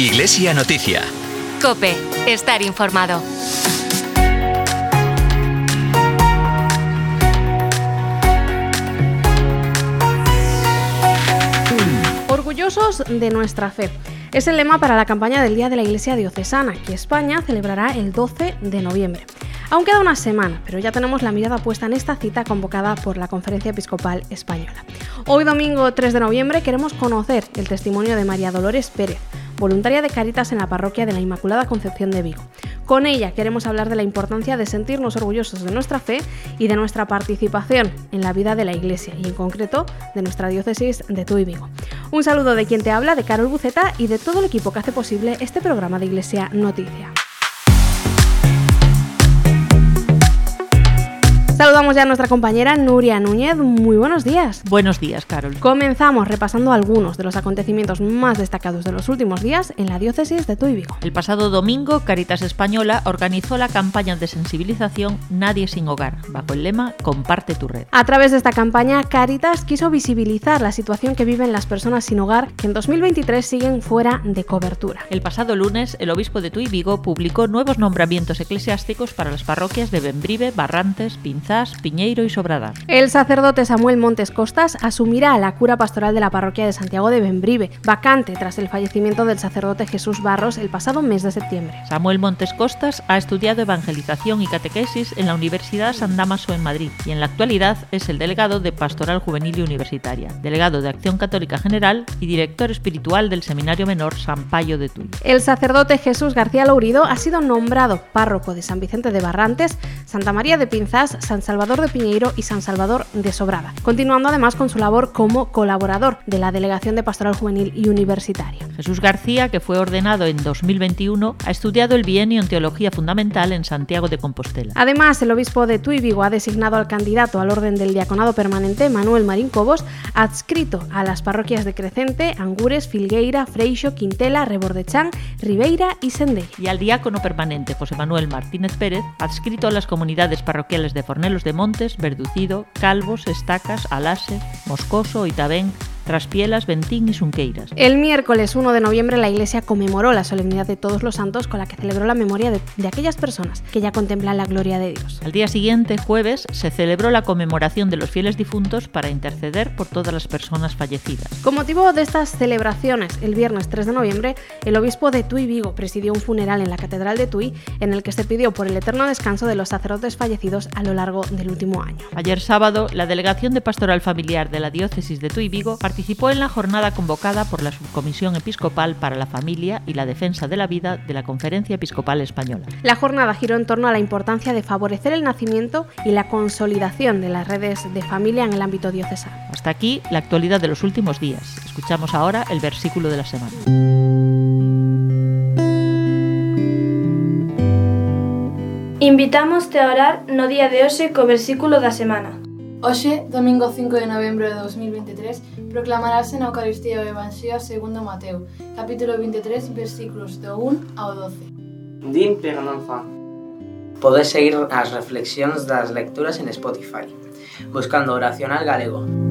Iglesia Noticia. Cope, estar informado. Orgullosos de nuestra fe. Es el lema para la campaña del Día de la Iglesia Diocesana, que España celebrará el 12 de noviembre. Aún queda una semana, pero ya tenemos la mirada puesta en esta cita convocada por la Conferencia Episcopal Española. Hoy domingo 3 de noviembre queremos conocer el testimonio de María Dolores Pérez, voluntaria de Caritas en la parroquia de la Inmaculada Concepción de Vigo. Con ella queremos hablar de la importancia de sentirnos orgullosos de nuestra fe y de nuestra participación en la vida de la Iglesia y en concreto de nuestra diócesis de Tuy Vigo. Un saludo de quien te habla, de Carol Buceta y de todo el equipo que hace posible este programa de Iglesia Noticia. Saludamos ya a nuestra compañera Nuria Núñez. Muy buenos días. Buenos días, Carol. Comenzamos repasando algunos de los acontecimientos más destacados de los últimos días en la diócesis de Tuy Vigo. El pasado domingo, Caritas Española organizó la campaña de sensibilización Nadie sin hogar, bajo el lema Comparte tu red. A través de esta campaña, Caritas quiso visibilizar la situación que viven las personas sin hogar que en 2023 siguen fuera de cobertura. El pasado lunes, el obispo de Tuy Vigo publicó nuevos nombramientos eclesiásticos para las parroquias de Bembrive, Barrantes, Piñeiro y Sobrada. El sacerdote Samuel Montes Costas asumirá la cura pastoral de la parroquia de Santiago de Bembrive, vacante tras el fallecimiento del sacerdote Jesús Barros el pasado mes de septiembre. Samuel Montes Costas ha estudiado evangelización y catequesis en la Universidad San Damaso en Madrid y en la actualidad es el delegado de Pastoral Juvenil y Universitaria, delegado de Acción Católica General y director espiritual del Seminario Menor San Payo de Tuy. El sacerdote Jesús García Lourido ha sido nombrado párroco de San Vicente de Barrantes, Santa María de Pinzás, San Salvador de Piñeiro y San Salvador de Sobrada, continuando además con su labor como colaborador de la Delegación de Pastoral Juvenil y Universitaria. Jesús García, que fue ordenado en 2021, ha estudiado el bienio en Teología Fundamental en Santiago de Compostela. Además, el obispo de Tuy Vigo ha designado al candidato al orden del diaconado permanente, Manuel Marín Cobos, adscrito a las parroquias de Crecente, Angures, Filgueira, Freixo, Quintela, Rebordechán, Ribeira y Sendé. Y al diácono permanente, José Manuel Martínez Pérez, adscrito a las comunidades parroquiales de Fornel de Montes, Verducido, Calvos, Estacas, Alase, Moscoso, Itabén, Traspielas, Ventín y Sunqueiras. El miércoles 1 de noviembre la Iglesia conmemoró la solemnidad de todos los santos con la que celebró la memoria de, de, aquellas personas que ya contemplan la gloria de Dios. Al día siguiente, jueves, se celebró la conmemoración de los fieles difuntos para interceder por todas las personas fallecidas. Con motivo de estas celebraciones, el viernes 3 de noviembre, el obispo de Tuy Vigo presidió un funeral en la Catedral de Tuy en el que se pidió por el eterno descanso de los sacerdotes fallecidos a lo largo del último año. Ayer sábado, la Delegación de Pastoral Familiar de la Diócesis de Tuy Vigo participó en la jornada convocada por la Subcomisión Episcopal para la Familia y la Defensa de la Vida de la Conferencia Episcopal Española. La jornada giró en torno a la importancia de favorecer el nacimiento y la consolidación de las redes de familia en el ámbito diocesano. Hasta aquí la actualidad de los últimos días. Escuchamos ahora el versículo de la semana. Invitamos a orar no día de hoxe co versículo da semana. Hoxe, domingo 5 de novembro de 2023, proclamarase na Eucaristía o Evanxeo segundo Mateo, capítulo 23, versículos do 1 ao 12. Din pero non fan. Podes seguir as reflexións das lecturas en Spotify, buscando Oracional Galego.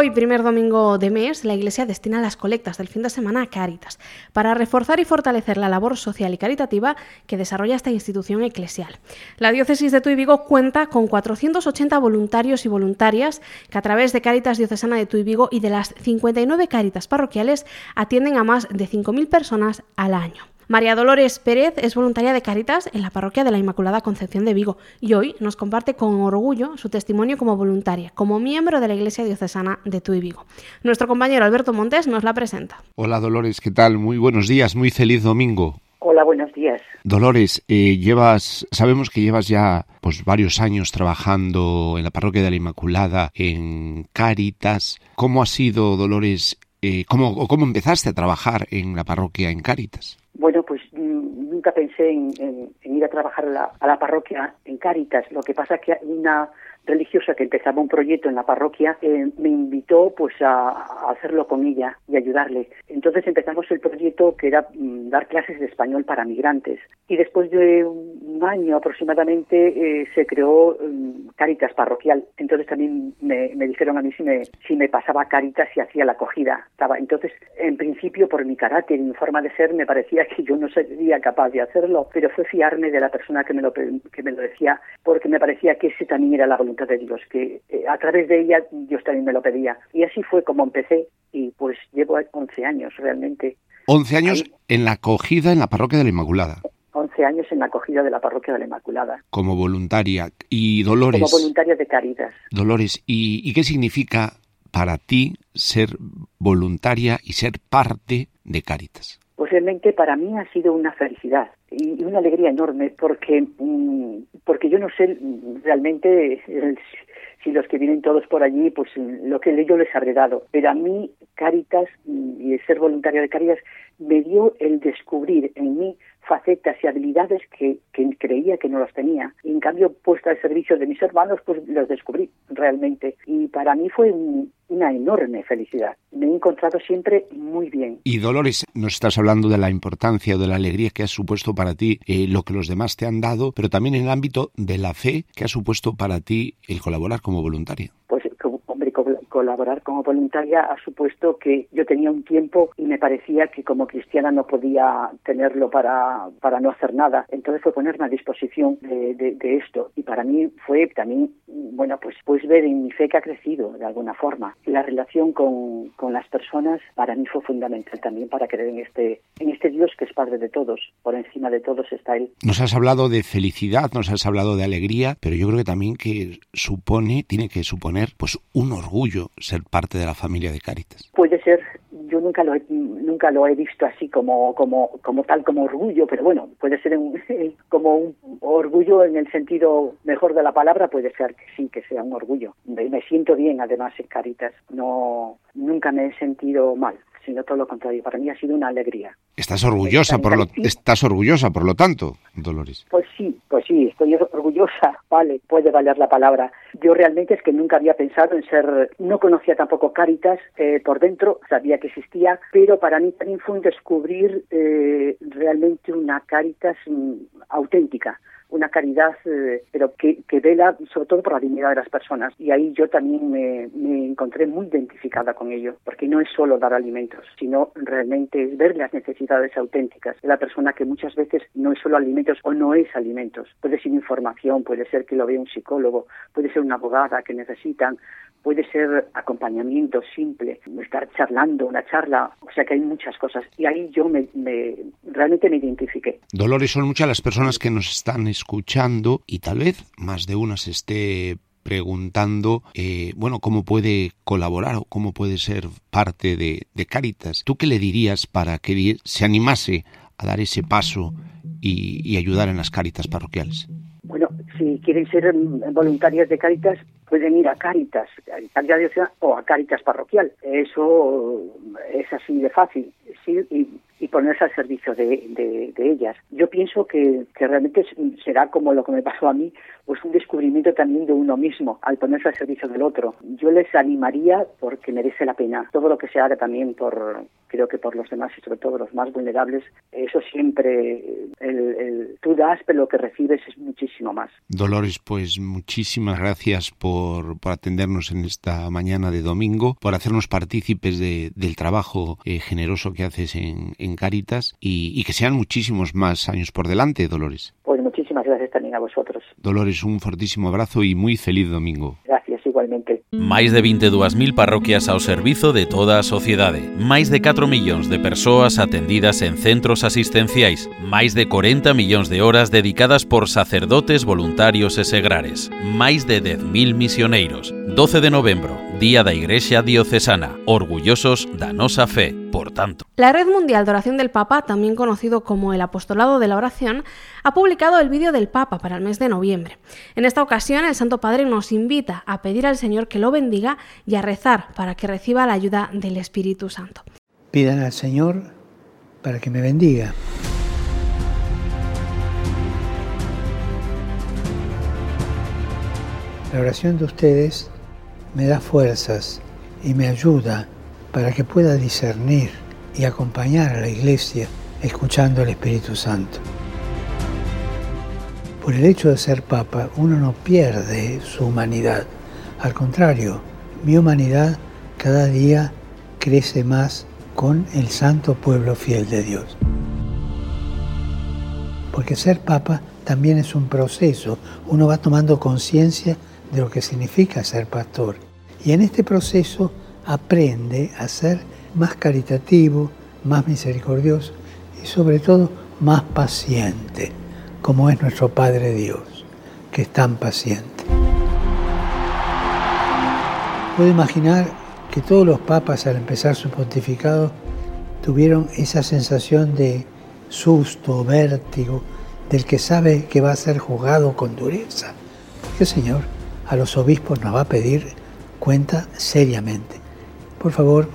Hoy, primer domingo de mes, la Iglesia destina las colectas del fin de semana a Cáritas, para reforzar y fortalecer la labor social y caritativa que desarrolla esta institución eclesial. La diócesis de Tuy Vigo cuenta con 480 voluntarios y voluntarias que a través de Cáritas Diocesana de Tuy Vigo y de las 59 Cáritas parroquiales atienden a más de 5.000 personas al año. María Dolores Pérez es voluntaria de Caritas en la parroquia de la Inmaculada Concepción de Vigo y hoy nos comparte con orgullo su testimonio como voluntaria, como miembro de la Iglesia Diocesana de Tuy Vigo. Nuestro compañero Alberto Montes nos la presenta. Hola Dolores, ¿qué tal? Muy buenos días, muy feliz domingo. Hola, buenos días. Dolores, eh, llevas, sabemos que llevas ya pues varios años trabajando en la parroquia de la Inmaculada, en Cáritas. ¿Cómo ha sido, Dolores, eh, cómo, cómo empezaste a trabajar en la parroquia en Cáritas? Pues nunca pensé en, ir a trabajar a la, a la, parroquia en Cáritas. Lo que pasa es que una religiosa que empezaba un proyecto en la parroquia eh, me invitó pues a, hacerlo con ella y ayudarle. Entonces empezamos el proyecto que era mm, dar clases de español para migrantes y después de un año aproximadamente eh, se creó mm, Cáritas Parroquial. Entonces también me, dijeron a mí si me, si me pasaba Cáritas y hacía la acogida. Estaba, entonces, en principio, por mi carácter y mi forma de ser, me parecía que yo no sería capaz de hacerlo, pero fue fiarme de la persona que me lo, que me lo decía porque me parecía que ese también era la voluntad de Dios, que eh, a través de ella Dios también me lo pedía. Y así fue como empecé y pues llevo 11 años realmente. 11 años en la acogida en la parroquia de la Inmaculada. 11 años en la acogida de la parroquia de la Inmaculada. Como voluntaria. Y Dolores. Como voluntaria de Caritas. Dolores, ¿y, ¿y qué significa para ti ser voluntaria y ser parte de Caritas? Pues para mí ha sido una felicidad y una alegría enorme porque mm, porque yo no sé realmente si los que vienen todos por allí pues lo que yo les habré dado pero a mí Caritas y el ser voluntario de Caritas me dio el descubrir en mí facetas y habilidades que, creía que no las tenía. Y en cambio, puesta al servicio de mis hermanos, pues los descubrí realmente. Y para mí fue una enorme felicidad. Me he encontrado siempre muy bien. Y Dolores, nos estás hablando de la importancia o de la alegría que ha supuesto para ti eh, lo que los demás te han dado, pero también en el ámbito de la fe que ha supuesto para ti el colaborar como voluntaria. Pues colaborar como voluntaria ha supuesto que yo tenía un tiempo y me parecía que como cristiana no podía tenerlo para, para no hacer nada. Entonces fue ponerme a disposición de, de, esto. Y para mí fue también, bueno, pues, pues ver en mi fe que ha crecido de alguna forma. La relación con, con las personas para mí fue fundamental también para creer en este, en este Dios que es Padre de todos. Por encima de todos está Él. Nos has hablado de felicidad, nos has hablado de alegría, pero yo creo que también que supone, tiene que suponer pues un orgullo ser parte de la familia de Caritas? Puede ser, yo nunca lo he, nunca lo he visto así como, como, como tal, como orgullo, pero bueno, puede ser como un orgullo en el sentido mejor de la palabra, puede ser que sí, que sea un orgullo. Me, me siento bien además en Caritas, no, nunca me he sentido mal sino todo lo contrario. Para mí ha sido una alegría. ¿Estás orgullosa, por lo, estás orgullosa, por lo tanto, Dolores? Pues sí, pues sí, estoy orgullosa, vale, puede valer la palabra. Yo realmente es que nunca había pensado en ser, no conocía tampoco Caritas eh, por dentro, sabía que existía, pero para mí también fue un descubrir eh, realmente una Caritas mm, auténtica una caridad, eh, pero que, que, vela sobre todo por la dignidad de las personas. Y ahí yo también me, me, encontré muy identificada con ello, porque no es solo dar alimentos, sino realmente es ver las necesidades auténticas de la persona que muchas veces no es solo alimentos o no es alimentos. Puede ser información, puede ser que lo vea un psicólogo, puede ser una abogada que necesitan, puede ser acompañamiento simple, estar charlando, una charla, o sea que hay muchas cosas. Y ahí yo me, me realmente me identifiqué. Dolores, son muchas las personas que nos están escuchando y tal vez más de una se esté preguntando, eh, bueno, cómo puede colaborar o cómo puede ser parte de, de Caritas. ¿Tú qué le dirías para que se animase a dar ese paso y, y ayudar en las Caritas parroquiales? Si quieren ser voluntarias de Caritas, pueden ir a Caritas, a o a Caritas Parroquial. Eso es así de fácil. Sí, y y ponerse al servicio de, de, ellas. Yo pienso que, que, realmente será como lo que me pasó a mí, pues un descubrimiento también de uno mismo al ponerse al servicio del otro. Yo les animaría porque merece la pena. Todo lo que se haga también por, creo que por los demás y sobre todo los más vulnerables, eso siempre, el, el, tú das, pero lo que recibes es muchísimo más. Dolores, pues muchísimas gracias por, por atendernos en esta mañana de domingo, por hacernos partícipes de, del trabajo eh, generoso que haces en en Caritas y, que sean muchísimos más años por delante, Dolores. Pues muchísimas gracias también a vosotros. Dolores, un fortísimo abrazo y muy feliz domingo. Gracias, igualmente. Mais de 22.000 parroquias ao servizo de toda a sociedade. Mais de 4 millóns de persoas atendidas en centros asistenciais. Mais de 40 millóns de horas dedicadas por sacerdotes, voluntarios e segrares. Mais de 10.000 misioneiros. 12 de novembro, Día da Iglesia Diocesana, orgullosos danosa fe, por tanto. La Red Mundial de Oración del Papa, también conocido como el Apostolado de la Oración, ha publicado el vídeo del Papa para el mes de noviembre. En esta ocasión, el Santo Padre nos invita a pedir al Señor que lo bendiga y a rezar para que reciba la ayuda del Espíritu Santo. Pidan al Señor para que me bendiga. La oración de ustedes me da fuerzas y me ayuda para que pueda discernir y acompañar a la iglesia escuchando al Espíritu Santo. Por el hecho de ser papa, uno no pierde su humanidad. Al contrario, mi humanidad cada día crece más con el santo pueblo fiel de Dios. Porque ser papa también es un proceso. Uno va tomando conciencia de lo que significa ser pastor. Y en este proceso aprende a ser más caritativo, más misericordioso y sobre todo más paciente, como es nuestro Padre Dios, que es tan paciente. Puedo imaginar que todos los papas al empezar su pontificado tuvieron esa sensación de susto, vértigo, del que sabe que va a ser juzgado con dureza. Porque Señor a los obispos nos va a pedir cuenta seriamente. Por favor,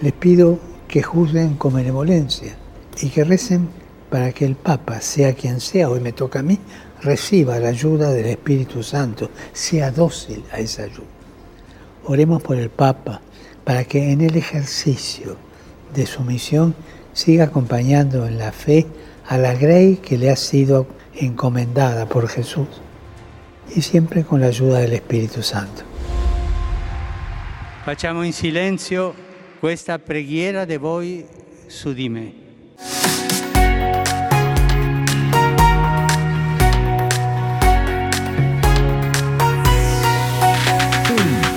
les pido que juzguen con benevolencia y que recen para que el Papa, sea quien sea, hoy me toca a mí, reciba la ayuda del Espíritu Santo, sea dócil a esa ayuda. Oremos por el Papa para que en el ejercicio de su misión siga acompañando en la fe a la grey que le ha sido encomendada por Jesús y siempre con la ayuda del Espíritu Santo. Facciamo in silenzio questa preghiera de voi su di me.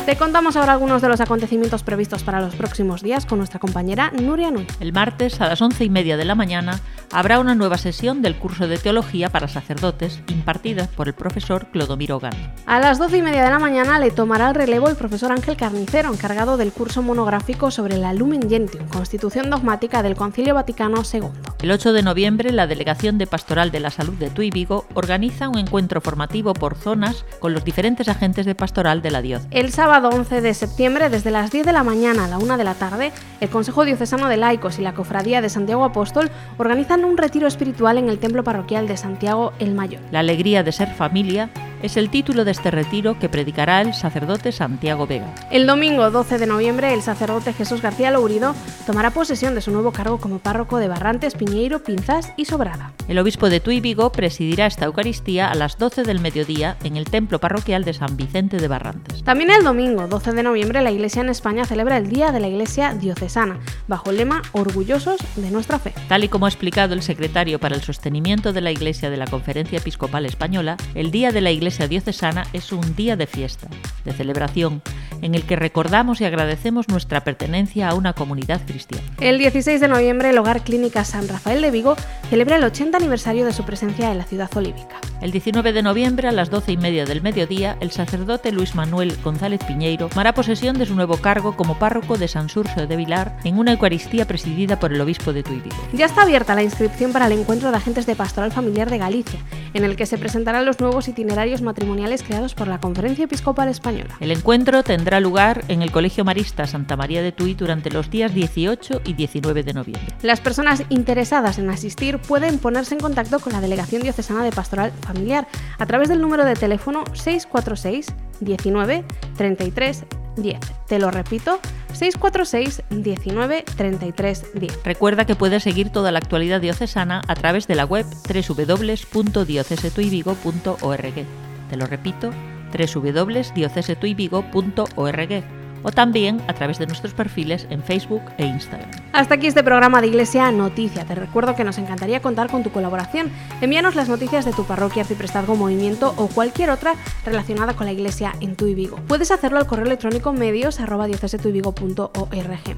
Te contamos ahora algunos de los acontecimientos previstos para los próximos días con nuestra compañera Nuria Nui. El martes a las once y media de la mañana habrá una nueva sesión del curso de teología para sacerdotes impartida por el profesor Clodomiro Gano. A las doce y media de la mañana le tomará el relevo el profesor Ángel Carnicero, encargado del curso monográfico sobre la Lumen Gentium, constitución dogmática del Concilio Vaticano II. El 8 de noviembre, la Delegación de Pastoral de la Salud de Tuy Vigo organiza un encuentro formativo por zonas con los diferentes agentes de pastoral de la diócesis. El sábado 11 de septiembre, desde las 10 de la mañana a la 1 de la tarde, el Consejo Diocesano de Laicos y la Cofradía de Santiago Apóstol organizan un retiro espiritual en el Templo Parroquial de Santiago el Mayor. La alegría de ser familia es el título de este retiro que predicará el sacerdote Santiago Vega. El domingo 12 de noviembre, el sacerdote Jesús García Lourido tomará posesión de su nuevo cargo como párroco de Barrantes, Piñeiro, Pinzas y Sobrada. El obispo de Tuy Vigo presidirá esta Eucaristía a las 12 del mediodía en el templo parroquial de San Vicente de Barrantes. También el domingo 12 de noviembre, la Iglesia en España celebra el Día de la Iglesia Diocesana, bajo el lema Orgullosos de nuestra fe. Tal y como ha explicado el secretario para el sostenimiento de la Iglesia de la Conferencia Episcopal Española, el Día de la Iglesia Iglesia Diocesana es un día de fiesta, de celebración, en el que recordamos y agradecemos nuestra pertenencia a una comunidad cristiana. El 16 de noviembre, el Hogar Clínica San Rafael de Vigo celebra el 80 aniversario de su presencia en la ciudad olívica. El 19 de noviembre, a las 12 y media del mediodía, el sacerdote Luis Manuel González Piñeiro tomará posesión de su nuevo cargo como párroco de San Surso de Vilar en una Eucaristía presidida por el obispo de Tuy Vigo. Ya está abierta la inscripción para el encuentro de agentes de pastoral familiar de Galicia, en el que se presentarán los nuevos itinerarios matrimoniales creados por la Conferencia Episcopal Española. El encuentro tendrá lugar en el Colegio Marista Santa María de Tuy durante los días 18 y 19 de noviembre. Las personas interesadas en asistir pueden ponerse en contacto con la Delegación Diocesana de Pastoral Familiar a través del número de teléfono 646 19 33 10. Te lo repito, 646 19 33 10. Recuerda que puedes seguir toda la actualidad diocesana a través de la web www.diocesetuyvigo.org. Te lo repito, www.diocesetuyvigo.org o también a través de nuestros perfiles en Facebook e Instagram. Hasta aquí este programa de Iglesia Noticia. Te recuerdo que nos encantaría contar con tu colaboración. Envíanos las noticias de tu parroquia, arciprestazgo, movimiento o cualquier otra relacionada con la Iglesia en tu Vigo. Puedes hacerlo al correo electrónico medios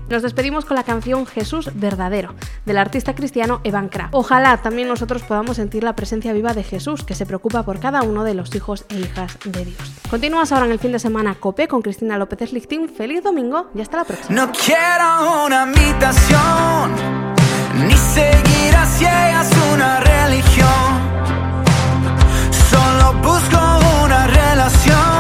Nos despedimos con la canción Jesús Verdadero, del artista cristiano Evan Kra. Ojalá también nosotros podamos sentir la presencia viva de Jesús, que se preocupa por cada uno de los hijos e hijas de Dios. Continúas ahora en el fin de semana COPE con Cristina López Lichting feliz domingo y hasta la próxima. No quiero una invitación, ni seguir a ciegas una religión. Solo busco una relación.